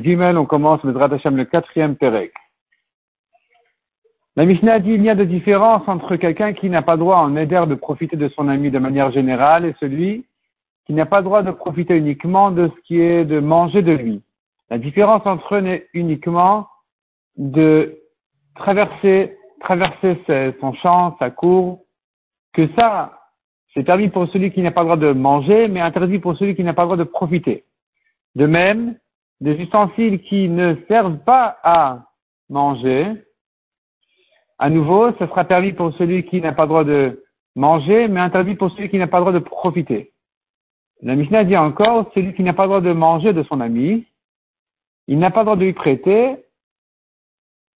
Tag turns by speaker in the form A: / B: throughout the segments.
A: Gimel, on commence le le quatrième Perek. La Mishnah dit il y a de différence entre quelqu'un qui n'a pas droit en Neder de profiter de son ami de manière générale et celui qui n'a pas droit de profiter uniquement de ce qui est de manger de lui. La différence entre eux n'est uniquement de traverser, traverser son champ, sa cour, que ça, c'est permis pour celui qui n'a pas droit de manger, mais interdit pour celui qui n'a pas droit de profiter. De même, des ustensiles qui ne servent pas à manger, à nouveau, ce sera permis pour celui qui n'a pas le droit de manger, mais interdit pour celui qui n'a pas le droit de profiter. La Mishnah dit encore, celui qui n'a pas le droit de manger de son ami, il n'a pas le droit de lui prêter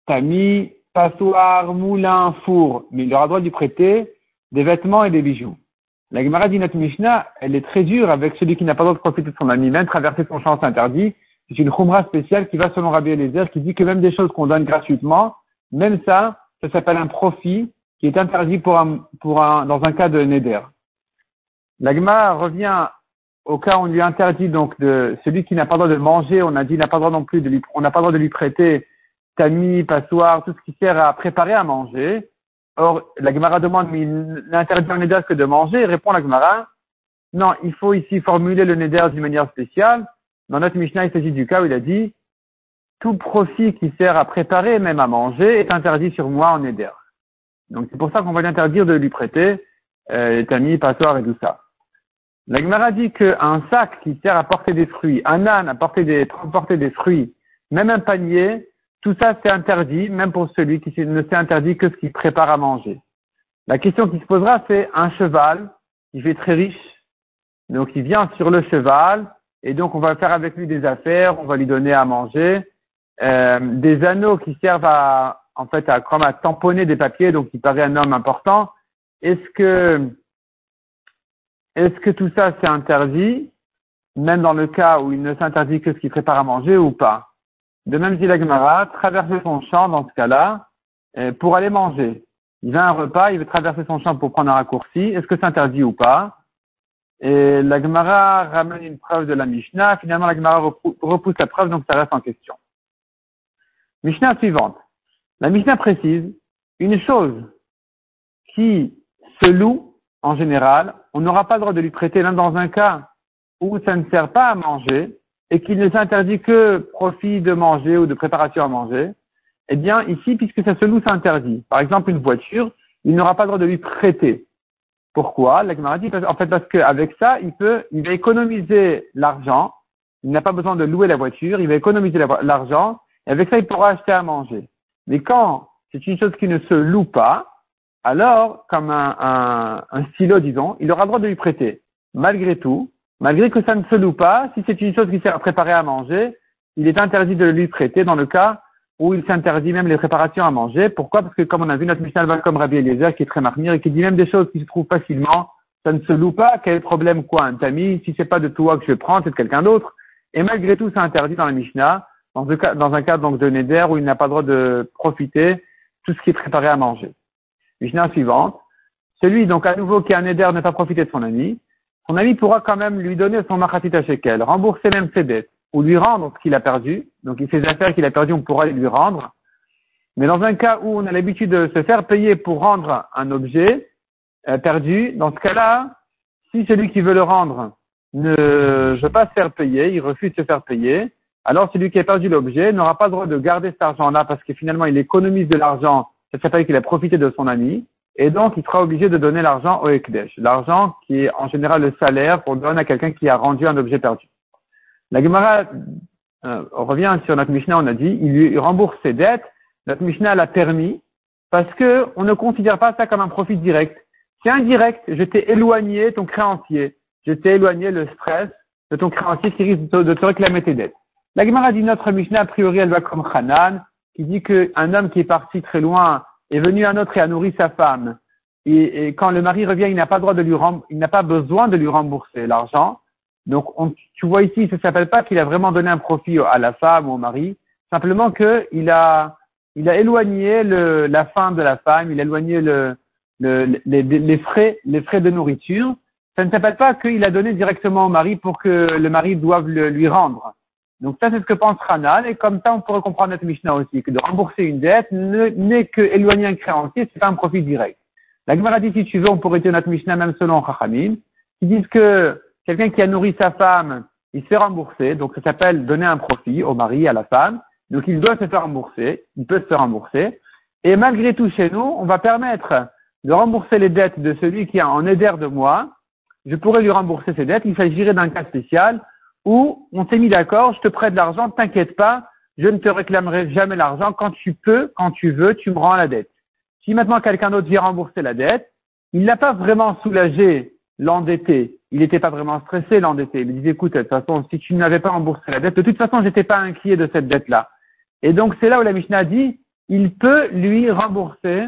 A: tamis, passoire, moulin, four, mais il aura le droit de lui prêter des vêtements et des bijoux. La Gemara dit Mishnah, elle est très dure avec celui qui n'a pas le droit de profiter de son ami, même traverser son champ interdit. C'est une khumra spéciale qui va selon Rabbi Eliezer, qui dit que même des choses qu'on donne gratuitement, même ça, ça s'appelle un profit qui est interdit pour un, pour un, dans un cas de neder. La Gemara revient au cas où on lui interdit donc de celui qui n'a pas le droit de manger, on a dit n'a pas le droit non plus de lui, on n'a pas le de lui prêter tamis, passoire, tout ce qui sert à préparer à manger. Or, la Gemara demande, mais il n'interdit un neder que de manger. répond la Gemara, non, il faut ici formuler le neder d'une manière spéciale. Dans notre Mishnah, il s'agit du cas où il a dit, tout profit qui sert à préparer, même à manger, est interdit sur moi en neder. Donc c'est pour ça qu'on va lui interdire de lui prêter euh, les tamis, passoires et tout ça. La Gemara dit qu'un sac qui sert à porter des fruits, un âne à porter des, transporter des fruits, même un panier, tout ça, c'est interdit, même pour celui qui ne s'est interdit que ce qu'il prépare à manger. La question qui se posera, c'est un cheval, il fait très riche, donc il vient sur le cheval, et donc on va faire avec lui des affaires, on va lui donner à manger, euh, des anneaux qui servent à, en fait, à, comme à tamponner des papiers, donc il paraît un homme important. Est-ce que, est-ce que tout ça c'est interdit, même dans le cas où il ne s'interdit que ce qu'il prépare à manger ou pas? De même dit la Gemara, traverser son champ dans ce cas-là euh, pour aller manger. Il a un repas, il veut traverser son champ pour prendre un raccourci. Est-ce que c'est interdit ou pas? Et la Gemara ramène une preuve de la Mishnah. Finalement, la Gemara repousse la preuve, donc ça reste en question. Mishnah suivante. La Mishnah précise une chose qui se loue en général, on n'aura pas le droit de lui prêter l'un dans un cas où ça ne sert pas à manger et qu'il ne s'interdit que profit de manger ou de préparation à manger, eh bien, ici, puisque ça se loue, ça interdit. Par exemple, une voiture, il n'aura pas le droit de lui prêter. Pourquoi? La dit, en fait, parce qu'avec ça, il peut, il va économiser l'argent. Il n'a pas besoin de louer la voiture. Il va économiser l'argent. Et avec ça, il pourra acheter à manger. Mais quand c'est une chose qui ne se loue pas, alors, comme un, un, stylo, disons, il aura le droit de lui prêter. Malgré tout, Malgré que ça ne se loue pas, si c'est une chose qui sert à préparer à manger, il est interdit de le lui prêter dans le cas où il s'interdit même les préparations à manger. Pourquoi? Parce que comme on a vu, notre Mishnah va comme Rabbi Eliezer qui est très marmire et qui dit même des choses qui se trouvent facilement, ça ne se loue pas, quel problème quoi un tamis, si c'est pas de toi que je prends, c'est de quelqu'un d'autre. Et malgré tout, c'est interdit dans la Mishnah, dans un cas, dans un donc de Neder où il n'a pas le droit de profiter tout ce qui est préparé à manger. Mishnah suivante. Celui donc à nouveau qui a un Neder ne pas profiter de son ami, son ami pourra quand même lui donner son machatit shekel, rembourser même ses dettes, ou lui rendre ce qu'il a perdu. Donc, ses affaires qu'il a perdues, on pourra les lui rendre. Mais dans un cas où on a l'habitude de se faire payer pour rendre un objet euh, perdu, dans ce cas-là, si celui qui veut le rendre ne veut pas se faire payer, il refuse de se faire payer, alors celui qui a perdu l'objet n'aura pas le droit de garder cet argent-là parce que finalement il économise de l'argent, ça s'appelle qu'il a profité de son ami, et donc, il sera obligé de donner l'argent au Ekdesh. L'argent qui est en général le salaire qu'on donne à quelqu'un qui a rendu un objet perdu. La Gemara euh, revient sur notre Mishnah, on a dit, il lui rembourse ses dettes. Notre Mishnah l'a permis parce que on ne considère pas ça comme un profit direct. C'est indirect. Je t'ai éloigné ton créancier. Je t'ai éloigné le stress de ton créancier qui risque de te réclamer tes dettes. La Gemara dit notre Mishnah, a priori, elle va comme Hanan, qui dit qu'un homme qui est parti très loin est venu un autre et a nourri sa femme, et, quand le mari revient, il n'a pas droit de lui il n'a pas besoin de lui rembourser l'argent. Donc, tu vois ici, ça ne s'appelle pas qu'il a vraiment donné un profit à la femme ou au mari, simplement qu'il a, il a éloigné le, la faim de la femme, il a éloigné le, le, les, les, frais, les frais de nourriture, ça ne s'appelle pas qu'il a donné directement au mari pour que le mari doive le, lui rendre. Donc ça, c'est ce que pense Hanan, et comme ça, on pourrait comprendre notre Mishnah aussi, que de rembourser une dette n'est que éloigner un créancier, c'est pas un profit direct. La Gemara dit, si tu veux, on pourrait dire notre Mishnah même selon Chachamim, qui disent que quelqu'un qui a nourri sa femme, il se fait rembourser, donc ça s'appelle donner un profit au mari, à la femme, donc il doit se faire rembourser, il peut se faire rembourser, et malgré tout chez nous, on va permettre de rembourser les dettes de celui qui a en éder de moi, je pourrais lui rembourser ses dettes, il s'agirait d'un cas spécial où on s'est mis d'accord, je te prête de l'argent, t'inquiète pas, je ne te réclamerai jamais l'argent, quand tu peux, quand tu veux, tu me rends la dette. Si maintenant quelqu'un d'autre vient rembourser la dette, il n'a pas vraiment soulagé l'endetté, il n'était pas vraiment stressé l'endetté, il me disait écoute, de toute façon, si tu n'avais pas remboursé la dette, de toute façon, j'étais pas inquiet de cette dette-là. Et donc c'est là où la Mishnah dit, il peut lui rembourser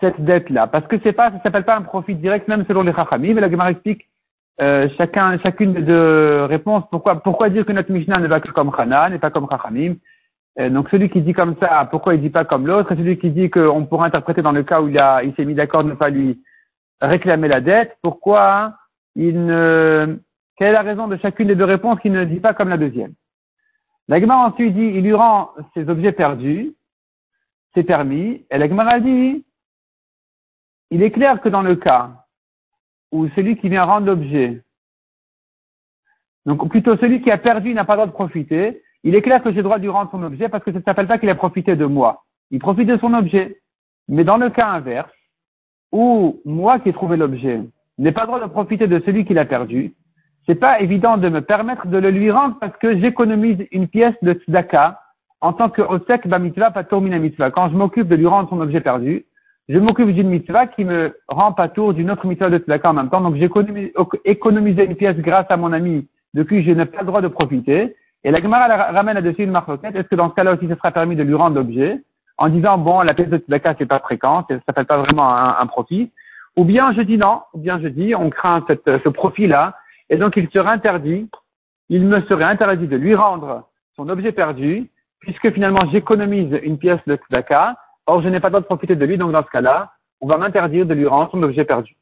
A: cette dette-là. Parce que c'est pas, ça s'appelle pas un profit direct, même selon les Chachamim. Mais la Gemara explique euh, chacun, chacune des deux réponses. Pourquoi, pourquoi dire que notre Mishnah ne va que comme Hanan et pas comme Chachamim? Euh, Donc celui qui dit comme ça, pourquoi il dit pas comme l'autre? Et celui qui dit qu'on pourrait interpréter dans le cas où il, a, il s'est mis d'accord de ne pas lui réclamer la dette, pourquoi il ne... Quelle est la raison de chacune des deux réponses qui ne dit pas comme la deuxième? La Gemara ensuite dit, il lui rend ses objets perdus, c'est permis. Et la Gemara dit, il est clair que dans le cas où celui qui vient rendre l'objet, donc plutôt celui qui a perdu n'a pas le droit de profiter, il est clair que j'ai le droit de lui rendre son objet parce que ça ne s'appelle pas qu'il a profité de moi. Il profite de son objet. Mais dans le cas inverse, où moi qui ai trouvé l'objet n'ai pas le droit de profiter de celui qui l'a perdu, c'est pas évident de me permettre de le lui rendre parce que j'économise une pièce de tzedaka en tant que osek ba mitzvah patur mitzvah. Quand je m'occupe de lui rendre son objet perdu, je m'occupe d'une mitzvah qui me rend pas tour d'une autre mitzvah de tzedaka en même temps. Donc j'ai économisé une pièce grâce à mon ami de qui je n'ai pas le droit de profiter. Et la Gemara ramène là-dessus une marloquette. Est-ce que dans ce cas-là aussi, ce sera permis de lui rendre l'objet en disant, bon, la pièce de tzedaka, c'est pas fréquent, ça s'appelle pas vraiment un, profit? Ou bien je dis non, ou bien je dis, on craint ce profit-là, et donc il serait interdit, il me serait interdit de lui rendre son objet perdu, puisque finalement j'économise une pièce de tzedaka, Or, je n'ai pas le droit de profiter de lui, donc dans ce cas-là, on va m'interdire de lui rendre son objet perdu.